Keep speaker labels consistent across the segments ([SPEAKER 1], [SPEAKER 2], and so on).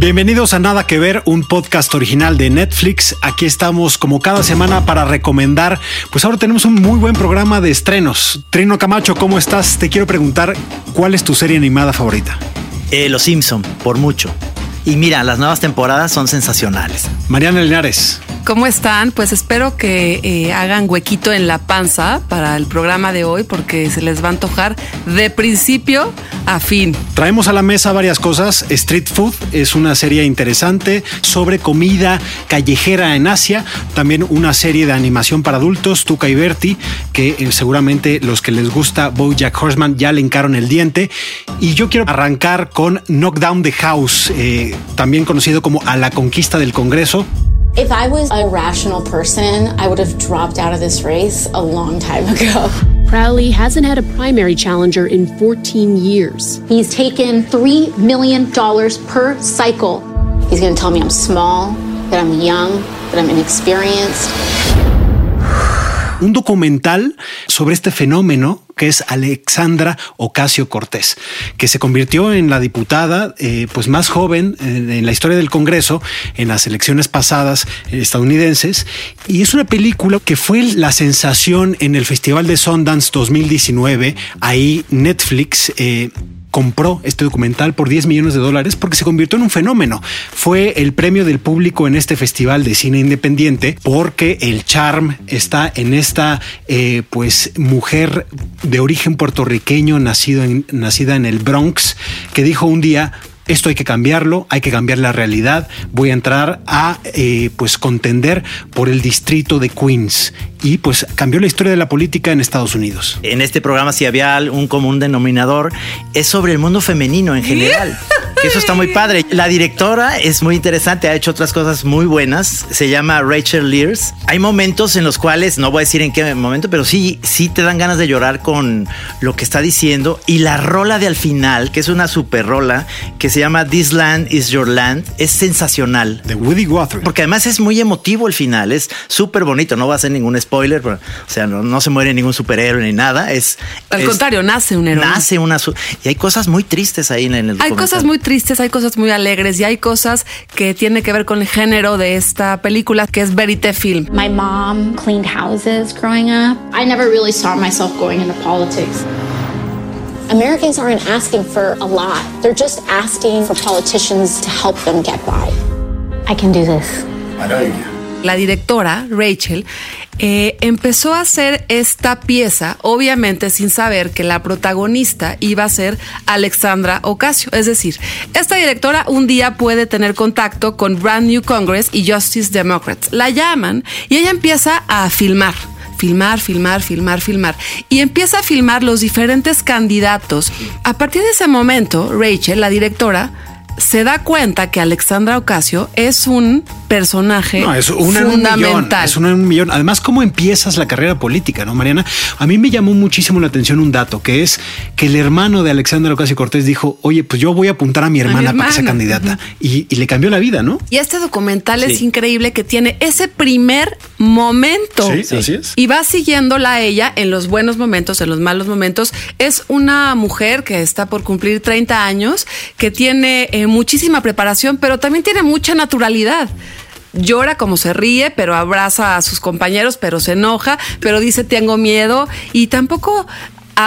[SPEAKER 1] Bienvenidos a Nada que Ver, un podcast original de Netflix. Aquí estamos como cada semana para recomendar. Pues ahora tenemos un muy buen programa de estrenos. Trino Camacho, ¿cómo estás? Te quiero preguntar, ¿cuál es tu serie animada favorita?
[SPEAKER 2] Eh, Los Simpson, por mucho. Y mira, las nuevas temporadas son sensacionales.
[SPEAKER 1] Mariana Linares.
[SPEAKER 3] ¿Cómo están? Pues espero que eh, hagan huequito en la panza para el programa de hoy porque se les va a antojar de principio a fin.
[SPEAKER 1] Traemos a la mesa varias cosas. Street Food es una serie interesante sobre comida callejera en Asia. También una serie de animación para adultos, Tuca y Berti, que eh, seguramente los que les gusta Bojack Horseman ya le encaron el diente. Y yo quiero arrancar con Knockdown the House, eh, también conocido como A la Conquista del Congreso.
[SPEAKER 4] If I was a rational person, I would have dropped out of this race a long time ago.
[SPEAKER 5] Crowley hasn't had a primary challenger in 14 years.
[SPEAKER 4] He's taken $3 million per cycle. He's going to tell me I'm small, that I'm young, that I'm inexperienced.
[SPEAKER 1] un documental sobre este fenómeno que es Alexandra Ocasio Cortés, que se convirtió en la diputada eh, pues más joven en, en, la historia del Congreso en las elecciones pasadas estadounidenses. Y es una película que fue la sensación en el Festival de Sundance 2019. Ahí Netflix eh, compró este documental por 10 millones de dólares porque se convirtió en un fenómeno. Fue el premio del público en este festival de cine independiente porque el charm está en esta eh, pues mujer de origen puertorriqueño nacido nacida en el Bronx que dijo un día esto hay que cambiarlo, hay que cambiar la realidad. Voy a entrar a eh, pues contender por el distrito de Queens y pues cambió la historia de la política en Estados Unidos.
[SPEAKER 2] En este programa si había un común denominador es sobre el mundo femenino en general. que eso está muy padre. La directora es muy interesante, ha hecho otras cosas muy buenas. Se llama Rachel Lears. Hay momentos en los cuales, no voy a decir en qué momento, pero sí, sí te dan ganas de llorar con lo que está diciendo. Y la rola de al final, que es una super rola, que se llama This Land is Your Land, es sensacional.
[SPEAKER 1] De Woody Guthrie.
[SPEAKER 2] Porque además es muy emotivo el final, es súper bonito, no va a ser ningún spoiler, pero, o sea, no, no, se muere ningún superhéroe ni nada. Es,
[SPEAKER 3] al
[SPEAKER 2] es,
[SPEAKER 3] contrario, nace un héroe.
[SPEAKER 2] Nace una. Y hay cosas muy tristes ahí en el.
[SPEAKER 3] Hay cosas muy tristes, hay cosas muy alegres y hay cosas que tienen que ver con el género de esta película, que es Verite Film.
[SPEAKER 4] My mom cleaned houses growing up. I never really saw myself going into politics. Americans aren't asking for a lot. They're just asking for politicians to help them get by. I can do this.
[SPEAKER 6] I know you can.
[SPEAKER 3] La directora, Rachel, eh, empezó a hacer esta pieza, obviamente sin saber que la protagonista iba a ser Alexandra Ocasio. Es decir, esta directora un día puede tener contacto con Brand New Congress y Justice Democrats. La llaman y ella empieza a filmar filmar, filmar, filmar, filmar. Y empieza a filmar los diferentes candidatos. A partir de ese momento, Rachel, la directora, se da cuenta que Alexandra Ocasio es un personaje
[SPEAKER 1] no, es una
[SPEAKER 3] fundamental.
[SPEAKER 1] En un millón, es una en un millón. Además, cómo empiezas la carrera política, ¿no, Mariana? A mí me llamó muchísimo la atención un dato, que es que el hermano de Alexandra Ocasio Cortés dijo, oye, pues yo voy a apuntar a mi hermana, a mi para que sea candidata. Uh -huh. y, y, le cambió la vida, ¿no?
[SPEAKER 3] Y este documental sí. es increíble que tiene ese primer momento.
[SPEAKER 1] Sí, así es.
[SPEAKER 3] Y va siguiéndola a ella en los buenos momentos, en los malos momentos. Es una mujer que está por cumplir 30 años, que tiene eh, muchísima preparación, pero también tiene mucha naturalidad llora como se ríe, pero abraza a sus compañeros, pero se enoja, pero dice tengo miedo y tampoco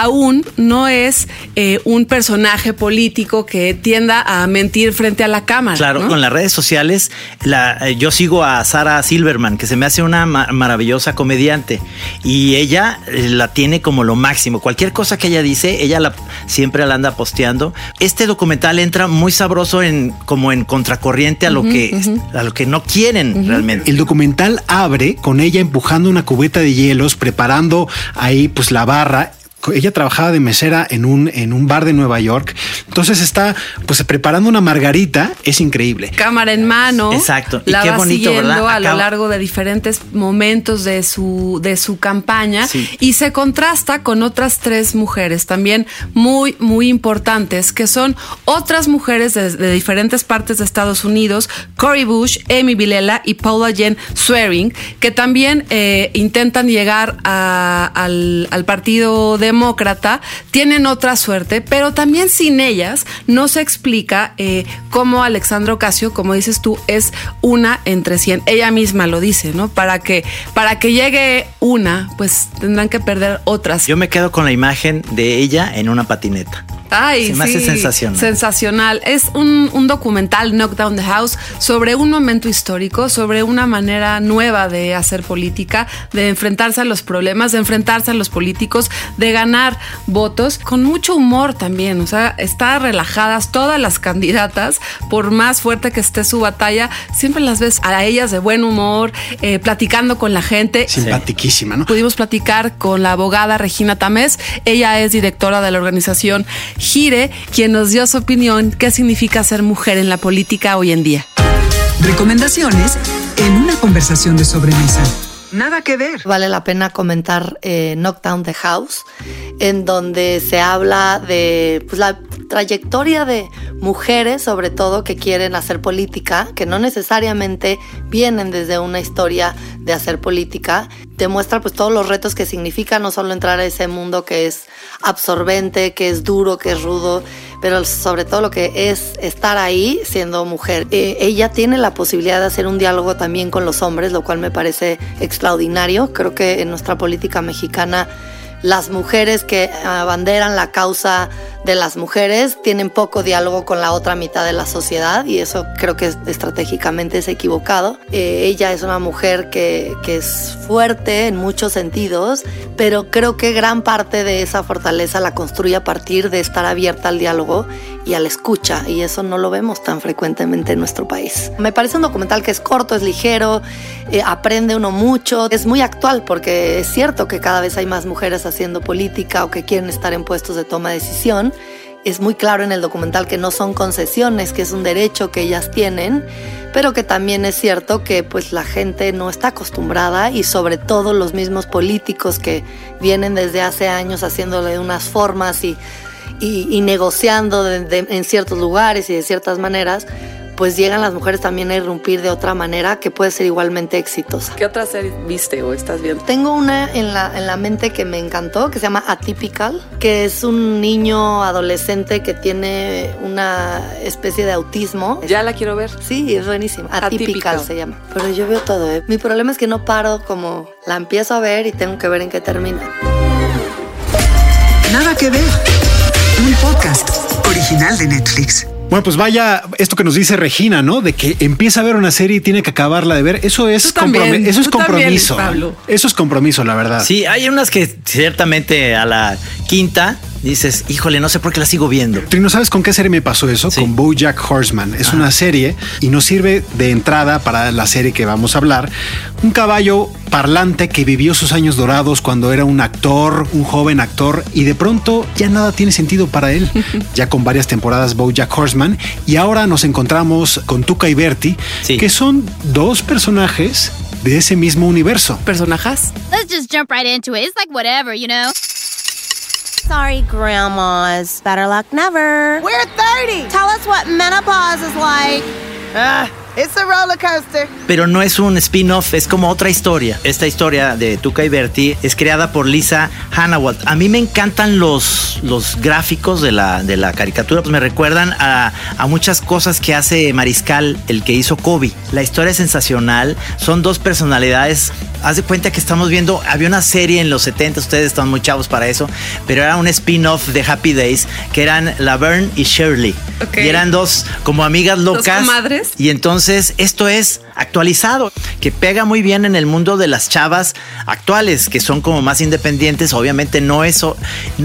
[SPEAKER 3] aún no es eh, un personaje político que tienda a mentir frente a la cámara.
[SPEAKER 2] Claro,
[SPEAKER 3] ¿no?
[SPEAKER 2] con las redes sociales, la, eh, yo sigo a Sara Silverman, que se me hace una ma maravillosa comediante, y ella eh, la tiene como lo máximo. Cualquier cosa que ella dice, ella la, siempre la anda posteando. Este documental entra muy sabroso en como en contracorriente a lo uh -huh, que uh -huh. a lo que no quieren uh -huh. realmente.
[SPEAKER 1] El documental abre con ella empujando una cubeta de hielos, preparando ahí pues la barra Ella trabajaba de mesera en un, en un bar de Nueva York. Entonces está pues preparando una margarita. Es increíble.
[SPEAKER 3] Cámara en mano.
[SPEAKER 2] Exacto. Y
[SPEAKER 3] La
[SPEAKER 2] qué
[SPEAKER 3] va
[SPEAKER 2] bonito,
[SPEAKER 3] siguiendo
[SPEAKER 2] ¿verdad?
[SPEAKER 3] a lo largo de diferentes momentos de su, de su campaña.
[SPEAKER 2] Sí.
[SPEAKER 3] Y se contrasta con otras tres mujeres también muy, muy importantes, que son otras mujeres de, de diferentes partes de Estados Unidos, Cory Bush, Amy Vilela y Paula Jen Swearing, que también eh, intentan llegar a- al, al Partido Demócrata, tienen otra suerte, pero también sin ellas no se explica eh, cómo Alexandra Ocasio, como dices tú, es una entre 100. Ella misma lo dice, ¿no? Para que, para que llegue una, pues tendrán que perder otras.
[SPEAKER 2] Yo me quedo con la imagen de ella en una patineta.
[SPEAKER 3] Ay,
[SPEAKER 2] Se me hace sensacional.
[SPEAKER 3] Sensacional. Es un, un documental, Knock Down the House, sobre un momento histórico, sobre una manera nueva de hacer política, de enfrentarse a los problemas, de enfrentarse a los políticos, de ganar votos, con mucho humor también. O sea, está relajadas todas las candidatas, por más fuerte que esté su batalla, siempre las ves a ellas de buen humor, eh, platicando con la gente.
[SPEAKER 1] Simpatiquísima, ¿no?
[SPEAKER 3] Pudimos platicar con la abogada Regina Tamés. Ella es directora de la organización Gire, quien nos dio su opinión qué significa ser mujer en la política hoy en día.
[SPEAKER 7] Recomendaciones en una conversación de sobremesa. Nada que ver.
[SPEAKER 8] Vale la pena comentar eh, Knockdown the House, en donde se habla de pues, la trayectoria de mujeres, sobre todo, que quieren hacer política, que no necesariamente vienen desde una historia de hacer política. Demuestra pues todos los retos que significa no solo entrar a ese mundo que es absorbente, que es duro, que es rudo, pero sobre todo lo que es estar ahí siendo mujer. Eh, ella tiene la posibilidad de hacer un diálogo también con los hombres, lo cual me parece extraordinario. Creo que en nuestra política mexicana las mujeres que abanderan la causa de las mujeres tienen poco diálogo con la otra mitad de la sociedad y eso creo que es- estratégicamente es equivocado. Eh, ella es una mujer que, que es fuerte en muchos sentidos, pero creo que gran parte de esa fortaleza la construye a partir de estar abierta al diálogo y a la escucha y eso no lo vemos tan frecuentemente en nuestro país. Me parece un documental que es corto, es ligero, eh, aprende uno mucho, es muy actual porque es cierto que cada vez hay más mujeres política o que quieren estar en puestos de toma de decisión. Es muy claro en el documental que no son concesiones, que es un derecho que ellas tienen, pero que también es cierto que pues la gente no está acostumbrada y sobre todo los mismos políticos que vienen desde hace años haciéndole unas formas y, y, negociando en ciertos lugares y de ciertas maneras, pues llegan las mujeres también a irrumpir de otra manera que puede ser igualmente exitosa.
[SPEAKER 3] ¿Qué otra serie viste o estás viendo?
[SPEAKER 8] Tengo una en la, en la mente que me encantó, que se llama Atypical, que es un niño adolescente que tiene una especie de autismo.
[SPEAKER 3] Ya la quiero ver.
[SPEAKER 8] Sí, es buenísima. Atypical,
[SPEAKER 3] Atypical.
[SPEAKER 8] se llama. Pero yo veo todo, ¿eh? Mi problema es que no paro como la empiezo a ver y tengo que ver en qué termina.
[SPEAKER 7] Nada que ver. Un podcast original de Netflix.
[SPEAKER 1] Bueno, pues vaya, esto que nos dice Regina, ¿no? De que empieza a ver una serie y tiene que acabarla de ver. Eso es,
[SPEAKER 3] también,
[SPEAKER 1] eso es
[SPEAKER 3] también,
[SPEAKER 1] compromiso.
[SPEAKER 3] Pablo.
[SPEAKER 1] Eso es compromiso, la verdad.
[SPEAKER 2] Sí, hay unas que ciertamente a la quinta dices, híjole, no sé por qué la sigo viendo.
[SPEAKER 1] Trino, ¿sabes con qué serie me pasó eso?
[SPEAKER 2] Sí.
[SPEAKER 1] Con BoJack Horseman. Es una serie y nos sirve de entrada para la serie que vamos a hablar. Un caballo parlante que vivió sus años dorados cuando era un actor, un joven actor, y de pronto ya nada tiene sentido para él. ya con varias temporadas BoJack Horseman y ahora nos encontramos con Tuca y Bertie,
[SPEAKER 2] Sí.
[SPEAKER 1] que son dos personajes de ese mismo universo.
[SPEAKER 3] ¿Personajes?
[SPEAKER 9] Let's just jump right into it. It's like whatever, you know?
[SPEAKER 10] Sorry, grandmas. Better luck never.
[SPEAKER 11] We're 30.
[SPEAKER 10] Tell us what menopause is like.
[SPEAKER 11] Ah, it's a roller coaster.
[SPEAKER 2] Pero no es un spin-off, es como otra historia. Esta historia de Tuca y Bertie es creada por Lisa Hannawalt. A mí me encantan los, los gráficos de la, de la caricatura, pues me recuerdan a, a muchas cosas que hace Mariscal, el que hizo Kobe. La historia es sensacional, son dos personalidades. Haz de cuenta que estamos viendo, había una serie en los 70, ustedes están muy chavos para eso, pero era un spin-off de Happy Days que eran Laverne y Shirley.
[SPEAKER 3] Ok.
[SPEAKER 2] Y eran dos como amigas
[SPEAKER 3] Dos
[SPEAKER 2] locas.
[SPEAKER 3] comadres.
[SPEAKER 2] Y entonces esto es actualizado, que pega muy bien en el mundo de las chavas actuales, que son como más independientes. Obviamente no es, no,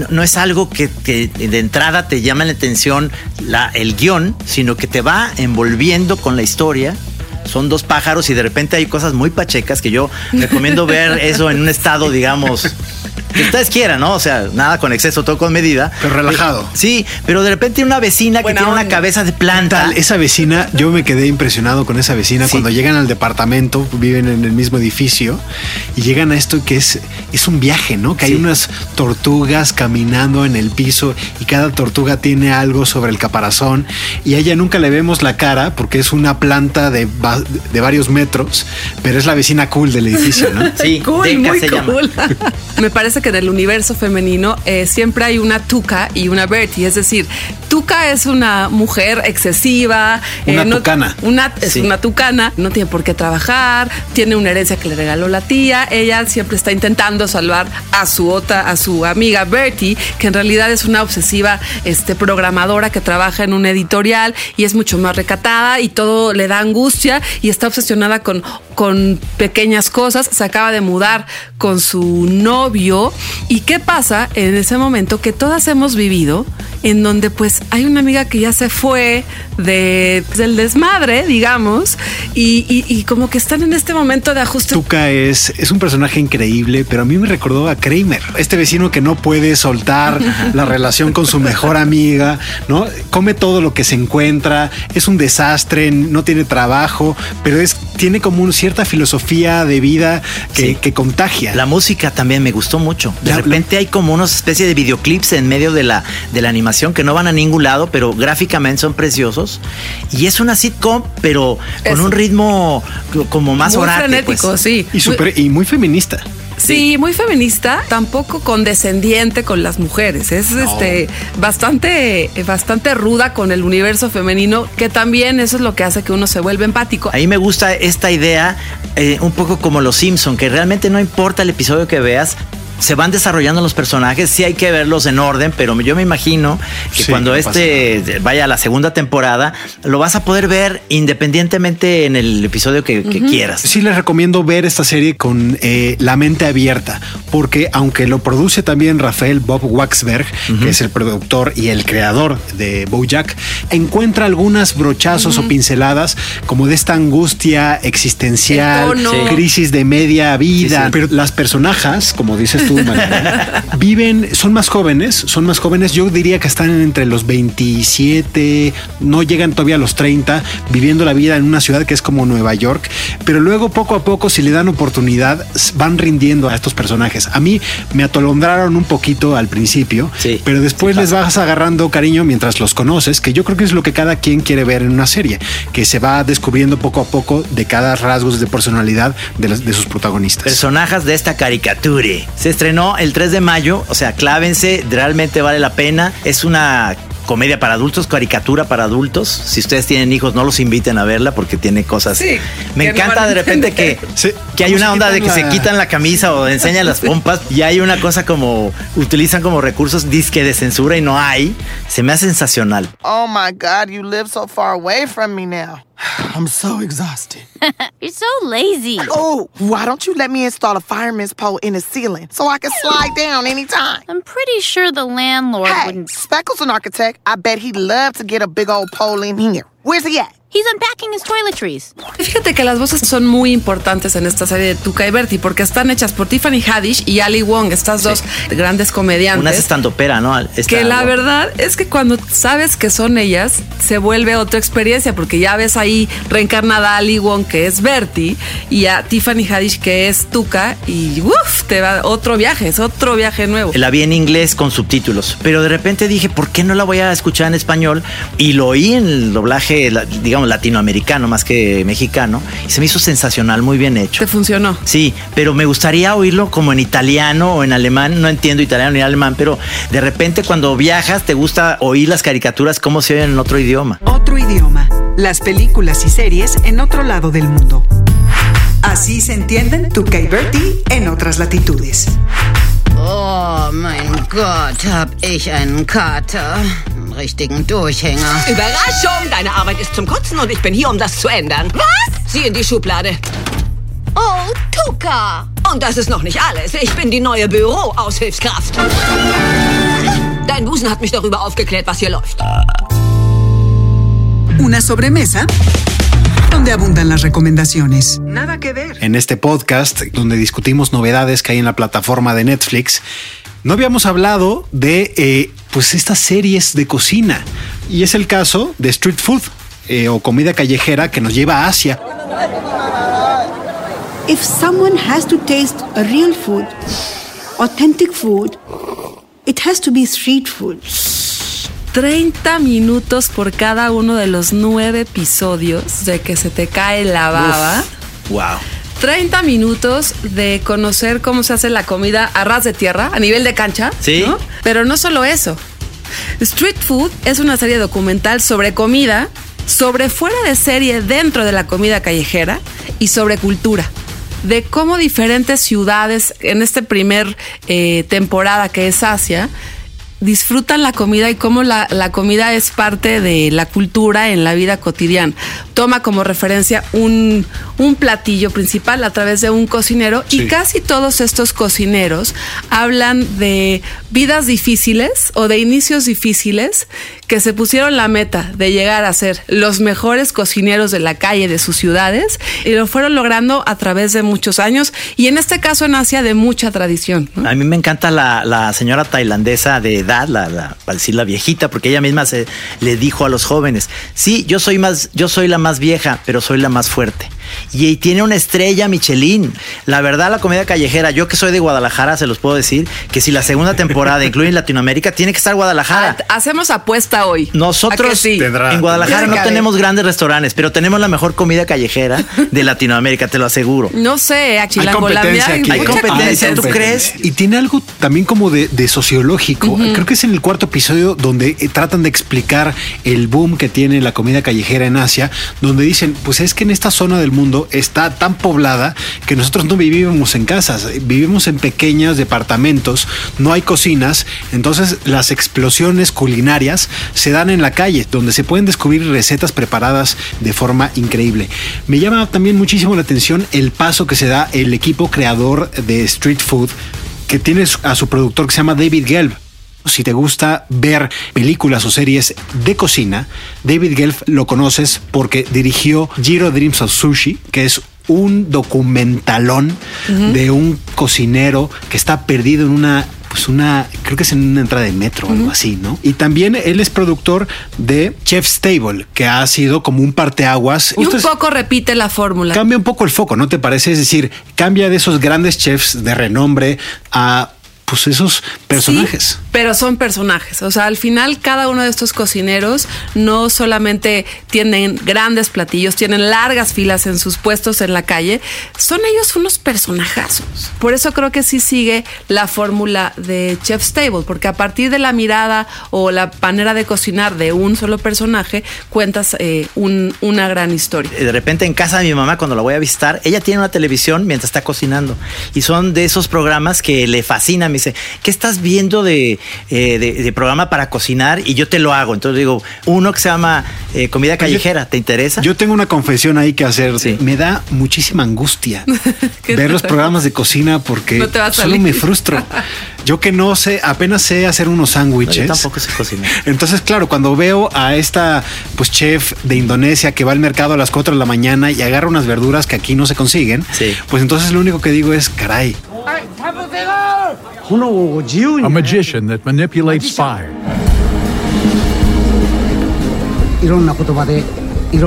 [SPEAKER 2] no es algo que, que de entrada te llama la atención la, el guion, sino que te va envolviendo con la historia. Son dos pájaros y de repente hay cosas muy pachecas que yo recomiendo ver eso en un estado, digamos, que ustedes quieran, ¿no? O sea, nada con exceso, todo con medida.
[SPEAKER 1] Pero relajado.
[SPEAKER 2] Sí, pero de repente una vecina que
[SPEAKER 3] Buena
[SPEAKER 2] tiene una cabeza de planta.
[SPEAKER 1] Tal, esa vecina, yo me quedé impresionado con esa vecina
[SPEAKER 2] Sí.
[SPEAKER 1] cuando llegan al departamento, viven en el mismo edificio y llegan a esto que es, es un viaje, ¿no? Que hay unas tortugas caminando en el piso y cada tortuga tiene algo sobre el caparazón y a ella nunca le vemos la cara porque es una planta de, de varios metros, pero es la vecina cool del edificio, ¿no?
[SPEAKER 2] Sí,
[SPEAKER 3] Cool, muy
[SPEAKER 2] se llama.
[SPEAKER 3] cool. Me parece que en el universo femenino eh, siempre hay una Tuca y una Bertie. Es decir, Tuca es una mujer excesiva. eh,
[SPEAKER 1] Una tucana.
[SPEAKER 3] Una, es
[SPEAKER 2] Sí.
[SPEAKER 3] una tucana, no tiene por qué trabajar, tiene una herencia que le regaló la tía. Ella siempre está intentando salvar a su otra, a su amiga Bertie, que en realidad es una obsesiva este, programadora que trabaja en un editorial y es mucho más recatada y todo le da angustia y está obsesionada con, con pequeñas cosas. Se acaba de mudar con su novio. ¿Y qué pasa en ese momento que todas hemos vivido? En donde pues hay una amiga que ya se fue de, del desmadre, digamos, y, y- y como que están en este momento de ajuste.
[SPEAKER 1] Tuca es, es un personaje increíble, pero a mí me recordó a Kramer, este vecino que no puede soltar la relación con su mejor amiga, ¿no? Come todo lo que se encuentra, es un desastre, no tiene trabajo, pero es, tiene como una cierta filosofía de vida que,
[SPEAKER 2] Sí.
[SPEAKER 1] que contagia.
[SPEAKER 2] La música también me gustó mucho. De repente hay como una especie de videoclips en medio de la, de la animación que no van a ningún lado, pero gráficamente son preciosos. Y es una sitcom, pero con un ritmo como más
[SPEAKER 3] muy
[SPEAKER 2] orate.
[SPEAKER 3] frenético,
[SPEAKER 2] pues.
[SPEAKER 3] sí.
[SPEAKER 1] y, súper- y muy feminista.
[SPEAKER 3] Sí, muy feminista, tampoco condescendiente con las mujeres. Es este bastante, bastante ruda con el universo femenino, que también eso es lo que hace que uno se vuelva empático.
[SPEAKER 2] A mí me gusta esta idea, eh, un poco como los Simpson, que realmente no importa el episodio que veas. Se van desarrollando los personajes, sí hay que verlos en orden, pero yo me imagino que
[SPEAKER 1] Sí,
[SPEAKER 2] cuando
[SPEAKER 1] no
[SPEAKER 2] este vaya a la segunda temporada, lo vas a poder ver independientemente en el episodio que, que quieras.
[SPEAKER 1] Sí les recomiendo ver esta serie con eh, la mente abierta, porque aunque lo produce también Rafael Bob Waxberg, que es el productor y el creador de BoJack, encuentra algunas brochazos o pinceladas como de esta angustia existencial, crisis de media vida.
[SPEAKER 2] Sí, sí.
[SPEAKER 1] Pero las personajes, como dices tú, Mariana, viven, son más jóvenes, son más jóvenes. Yo diría que están entre los 27, no llegan todavía a los 30, viviendo la vida en una ciudad que es como Nueva York. Pero luego, poco a poco, si le dan oportunidad, van rindiendo a estos personajes. A mí me atolondraron un poquito al principio,
[SPEAKER 2] Sí,
[SPEAKER 1] pero después
[SPEAKER 2] sí
[SPEAKER 1] les vas agarrando cariño mientras los conoces, que yo creo que es lo que cada quien quiere ver en una serie, que se va descubriendo poco a poco de cada rasgos de personalidad de, las- de sus protagonistas.
[SPEAKER 2] Personajes de esta caricatura. Se estrenó el 3 de mayo, o sea, clávense, realmente vale la pena. Es una comedia para adultos, caricatura para adultos. Si ustedes tienen hijos, no los inviten a verla porque tiene cosas.
[SPEAKER 3] Sí,
[SPEAKER 2] Me
[SPEAKER 3] no
[SPEAKER 2] encanta de repente que.
[SPEAKER 1] Sí.
[SPEAKER 2] que hay
[SPEAKER 1] ¿Cómo
[SPEAKER 2] una onda de que se quitan la camisa o enseñan las pompas y hay una cosa como utilizan como recursos disque de censura y no hay. Se me hace sensacional.
[SPEAKER 11] Oh my God, you live so far away from me now. I'm so exhausted.
[SPEAKER 9] You're so lazy.
[SPEAKER 11] Oh, why don't you let me install a fireman's pole in the ceiling so I can slide down anytime?
[SPEAKER 9] I'm pretty sure the landlord
[SPEAKER 11] Hey,
[SPEAKER 9] wouldn't.
[SPEAKER 11] Speckle's an architect. I bet he'd love to get a big old pole in here. Where's he at?
[SPEAKER 9] He's unpacking his toiletries.
[SPEAKER 3] Fíjate que las voces son muy importantes en esta serie de Tuca y Bertie porque están hechas por Tiffany Haddish y Ali Wong, estas dos grandes comediantes.
[SPEAKER 2] Una es estandopera, ¿no? Esta-
[SPEAKER 3] que la verdad es que cuando sabes que son ellas, se vuelve otra experiencia, porque ya ves ahí reencarnada a Ali Wong, que es Bertie, y a Tiffany Haddish, que es Tuca, y uff, te va otro viaje, es otro viaje nuevo.
[SPEAKER 2] La vi en inglés con subtítulos, pero de repente dije, ¿por qué no la voy a escuchar en español? Y lo oí en el doblaje, la- digamos, latinoamericano más que mexicano, y se me hizo sensacional, muy bien hecho.
[SPEAKER 3] Te funcionó.
[SPEAKER 2] Sí, pero me gustaría oírlo como en italiano o en alemán. No entiendo italiano ni alemán, pero de repente cuando viajas te gusta oír las caricaturas como se oyen en otro idioma.
[SPEAKER 7] Otro idioma. Las películas y series en otro lado del mundo. Así se entienden y Bertie en otras latitudes.
[SPEAKER 12] Oh mein Gott, hab ich einen Kater. Einen richtigen Durchhänger.
[SPEAKER 13] Überraschung! Deine Arbeit ist zum Kotzen und ich bin hier, um das zu ändern. Was? Sieh in die Schublade.
[SPEAKER 9] Oh, Tuka!
[SPEAKER 13] Und das ist noch nicht alles. Ich bin die neue Büroaushilfskraft. Dein Busen hat mich darüber aufgeklärt, was hier läuft.
[SPEAKER 7] Una sobremesa donde abundan las recomendaciones. Nada que ver.
[SPEAKER 1] En este podcast, donde discutimos novedades que hay en la plataforma de Netflix, no habíamos hablado de eh, pues estas series de cocina. Y es el caso de Street Food eh, o comida callejera que nos lleva a Asia.
[SPEAKER 14] If someone has to taste a real food, authentic food, it has to be street food.
[SPEAKER 3] 30 minutos por cada uno de los nueve episodios de que se te cae la baba.
[SPEAKER 2] Wow.
[SPEAKER 3] 30 minutos de conocer cómo se hace la comida a ras de tierra, a nivel de cancha.
[SPEAKER 2] Sí.
[SPEAKER 3] ¿no? Pero no solo eso. Street Food es una serie documental sobre comida, sobre fuera de serie dentro de la comida callejera y sobre cultura. De cómo diferentes ciudades en este primer eh, temporada que es Asia disfrutan la comida y cómo la, la, comida es parte de la cultura en la vida cotidiana. Toma como referencia un, un platillo principal a través de un cocinero sí. y casi todos estos cocineros hablan de vidas difíciles o de inicios difíciles que se pusieron la meta de llegar a ser los mejores cocineros de la calle de sus ciudades y lo fueron logrando a través de muchos años y en este caso en Asia de mucha tradición.
[SPEAKER 2] A mí me encanta la, la señora tailandesa de edad, la, la, para decir la viejita, porque ella misma se le dijo a los jóvenes, sí, yo soy más, yo soy la más vieja, pero soy la más fuerte. Y tiene una estrella Michelin. La verdad, la comida callejera, yo que soy de Guadalajara, se los puedo decir, que si la segunda temporada incluye en Latinoamérica, tiene que estar Guadalajara.
[SPEAKER 3] Hacemos apuesta hoy.
[SPEAKER 2] Nosotros
[SPEAKER 3] sí?
[SPEAKER 2] en Guadalajara no tenemos grandes restaurantes, pero tenemos la mejor comida callejera de Latinoamérica, te lo aseguro.
[SPEAKER 3] No sé, aquí
[SPEAKER 1] hay competencia, aquí.
[SPEAKER 2] hay competencia, ¿tú crees?
[SPEAKER 1] Y tiene algo también como de, de sociológico. Uh -huh. Creo que es en el cuarto episodio donde eh, tratan de explicar el boom que tiene la comida callejera en Asia, donde dicen, pues es que en esta zona del mundo está tan poblada que nosotros no vivimos en casas, vivimos en pequeños departamentos, no hay cocinas, entonces las explosiones culinarias se dan en la calle, donde se pueden descubrir recetas preparadas de forma increíble. Me llama también muchísimo la atención el paso que se da el equipo creador de Street Food, que tiene a su productor que se llama David Gelb. Si te gusta ver películas o series de cocina, David Gelf lo conoces porque dirigió Giro Dreams of Sushi, que es un documentalón uh -huh. de un cocinero que está perdido en una pues una, creo que es en una entrada de metro o uh -huh. algo así, ¿no? Y también él es productor de Chef's Table, que ha sido como un parteaguas.
[SPEAKER 3] Y un poco repite la fórmula.
[SPEAKER 1] Cambia un poco el foco, ¿no te parece? Es decir, cambia de esos grandes chefs de renombre a pues esos personajes.
[SPEAKER 3] Sí, pero son personajes. O sea, al final cada uno de estos cocineros no solamente tienen grandes platillos, tienen largas filas en sus puestos en la calle, son ellos unos personajazos. Por eso creo que sí sigue la fórmula de Chef's Table, porque a partir de la mirada o la manera de cocinar de un solo personaje, cuentas eh, un, una gran historia.
[SPEAKER 2] De repente en casa de mi mamá, cuando la voy a visitar, ella tiene una televisión mientras está cocinando. Y son de esos programas que le fascinan. Me dice, ¿qué estás viendo de, eh, de, de, programa para cocinar? Y yo te lo hago. Entonces digo, uno que se llama eh, Comida Callejera, ¿te interesa?
[SPEAKER 1] Yo tengo una confesión ahí que hacer. Sí. Me da muchísima angustia ver los programas de cocina porque no solo me frustro. Yo que no sé, apenas sé hacer unos sándwiches. No,
[SPEAKER 2] yo tampoco sé cocinar.
[SPEAKER 1] Entonces, claro, cuando veo a esta pues chef de Indonesia que va al mercado a las 4 de la mañana y agarra unas verduras que aquí no se consiguen,
[SPEAKER 2] sí.
[SPEAKER 1] pues entonces lo único que digo es, caray.
[SPEAKER 15] A magician that manipulates fire.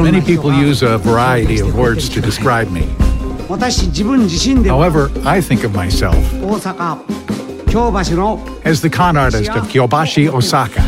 [SPEAKER 15] Many people use a variety of words to describe me. However, I think of myself as the con artist of Kyobashi, Osaka.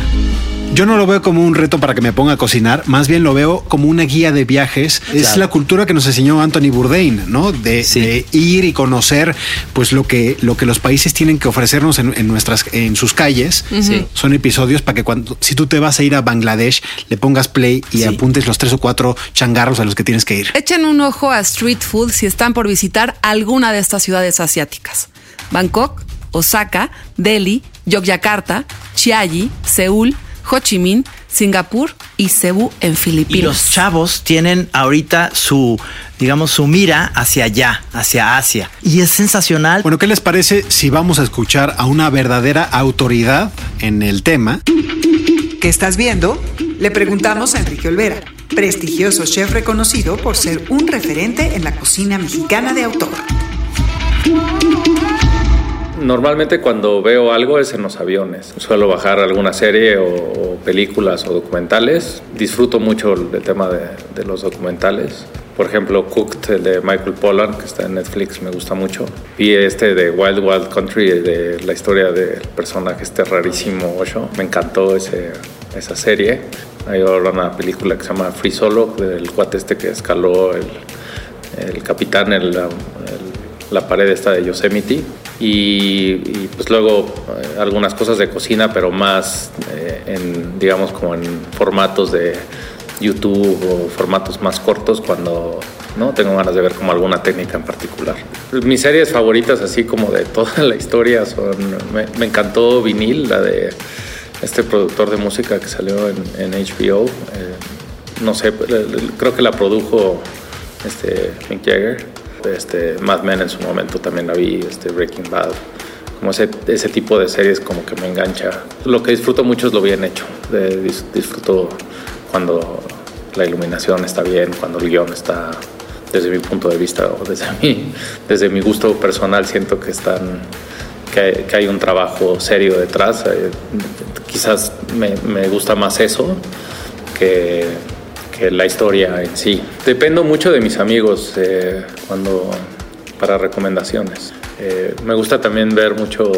[SPEAKER 1] Yo no lo veo como un reto para que me ponga a cocinar, más bien lo veo como una guía de viajes. Claro. Es la cultura que nos enseñó Anthony Bourdain, ¿no? De, sí. de, ir y conocer, pues lo que lo que los países tienen que ofrecernos en, en nuestras en sus calles. Son episodios para que cuando si tú te vas a ir a Bangladesh le pongas play y sí. apuntes los tres o cuatro changarros a los que tienes que ir.
[SPEAKER 3] Echen un ojo a Street Food si están por visitar alguna de estas ciudades asiáticas: Bangkok, Osaka, Delhi, Yogyakarta, Chiayi, Seúl. Ho Chi Minh, Singapur y Cebu en Filipinas.
[SPEAKER 2] Y los chavos tienen ahorita su, digamos, su mira hacia allá, hacia Asia. Y es sensacional.
[SPEAKER 1] Bueno, ¿qué les parece si vamos a escuchar a una verdadera autoridad en el tema?
[SPEAKER 7] ¿Qué estás viendo? Le preguntamos a Enrique Olvera. prestigioso chef reconocido por ser un referente en la cocina mexicana de autor.
[SPEAKER 16] Normalmente cuando veo algo es en los aviones. Suelo bajar alguna serie o, películas o documentales. Disfruto mucho el tema de, los documentales. Por ejemplo, Cooked, el de Michael Pollan, que está en Netflix, me gusta mucho. Vi este de Wild Wild Country, de la historia del personaje este rarísimo Osho. Me encantó ese, esa serie. Hay ahora una película que se llama Free Solo, del cuate este que escaló el, el capitán, el, el, la pared esta de Yosemite. Y, pues luego eh, algunas cosas de cocina, pero más eh, en, digamos, como en formatos de YouTube o formatos más cortos cuando no tengo ganas de ver como alguna técnica en particular. Mis series favoritas, así como de toda la historia, son. Me, encantó Vinil, la de este productor de música que salió en, en HBO. Eh, no sé, creo que la produjo este, Mick Jagger este, Mad Men en su momento también la vi, este, Breaking Bad, como ese, ese tipo de series como que me engancha. Lo que disfruto mucho es lo bien hecho, de, dis, disfruto cuando la iluminación está bien, cuando el guion está, desde mi punto de vista o desde mi, desde mi gusto personal, siento que están... Que hay, un trabajo serio detrás. Eh, quizás me, me gusta más eso que, que la historia en sí. Dependo mucho de mis amigos eh, cuando para recomendaciones. Eh, me gusta también ver mucho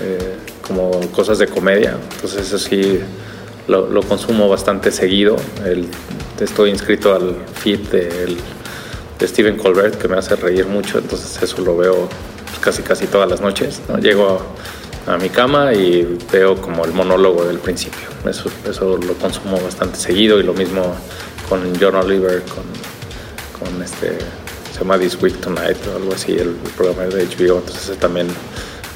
[SPEAKER 16] eh, como cosas de comedia, entonces eso sí lo, consumo bastante seguido. Estoy inscrito al feed de, Stephen Colbert que me hace reír mucho, entonces eso lo veo casi casi todas las noches. ¿no? Llego a, a mi cama y veo como el monólogo del principio. Eso, eso lo consumo bastante seguido y lo mismo con John Oliver, con, con este, se llama This Week Tonight o algo así, el, el programa de HBO, entonces también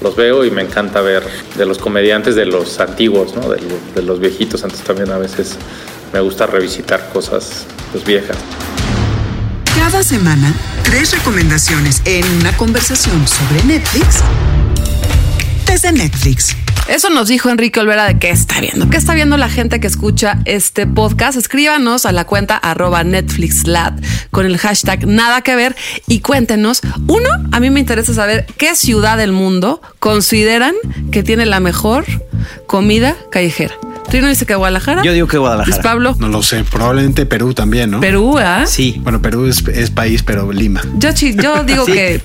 [SPEAKER 16] los veo y me encanta ver de los comediantes de los antiguos, ¿no? de, de, los viejitos, antes también a veces me gusta revisitar cosas pues, viejas.
[SPEAKER 7] Cada semana, tres recomendaciones en una conversación sobre Netflix desde Netflix.
[SPEAKER 3] Eso nos dijo Enrique Olvera de qué está viendo. ¿Qué está viendo la gente que escucha este podcast? Escríbanos a la cuenta arroba NetflixLat con el hashtag nada que ver y cuéntenos. Uno, a mí me interesa saber qué ciudad del mundo consideran que tiene la mejor comida callejera. Trino dice que Guadalajara.
[SPEAKER 2] Yo digo que Guadalajara.
[SPEAKER 3] ¿Es Pablo?
[SPEAKER 1] No lo sé. Probablemente Perú también, ¿no?
[SPEAKER 3] Perú, ¿ah? ¿eh?
[SPEAKER 2] Sí.
[SPEAKER 1] Bueno, Perú es, es, país, pero Lima.
[SPEAKER 3] Yo, yo digo sí. que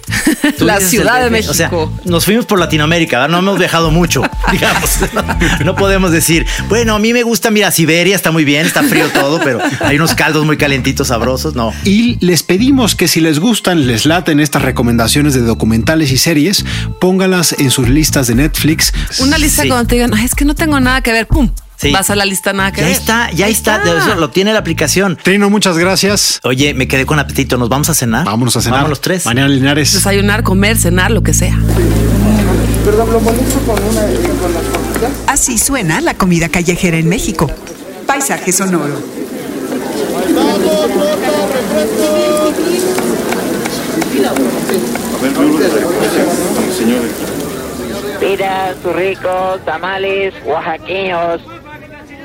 [SPEAKER 3] la Ciudad de México.
[SPEAKER 2] O sea, nos fuimos por Latinoamérica, no hemos viajado mucho, digamos. No podemos decir, bueno, a mí me gusta, mira, Siberia está muy bien, está frío todo, pero hay unos caldos muy calentitos, sabrosos, no.
[SPEAKER 1] Y les pedimos que si les gustan, les laten estas recomendaciones de documentales y series, póngalas en sus listas de Netflix.
[SPEAKER 3] Una lista sí. cuando te digan, Ay, es que no tengo nada que ver, ¡pum! Sí. Vas a la lista nada que
[SPEAKER 2] ya
[SPEAKER 3] ver.
[SPEAKER 2] está, ya está, está. lo tiene la aplicación.
[SPEAKER 1] Trino, muchas gracias.
[SPEAKER 2] Oye, me quedé con apetito. ¿Nos vamos a cenar?
[SPEAKER 1] Vámonos a cenar.
[SPEAKER 2] Vamos los tres.
[SPEAKER 1] Mañana Linares.
[SPEAKER 3] Desayunar, comer, cenar, lo que sea.
[SPEAKER 11] Perdón, lo molesto con una con.
[SPEAKER 7] Así suena la comida callejera en México. Paisaje sonoro.
[SPEAKER 17] Mira sus ricos tamales oaxaqueños.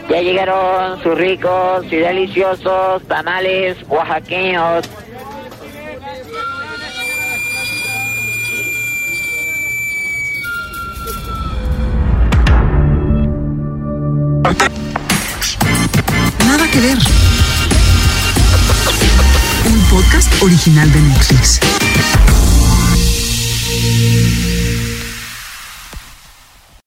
[SPEAKER 17] Ya llegaron sus ricos y deliciosos tamales oaxaqueños.
[SPEAKER 7] Nada que ver. Un podcast original de Netflix.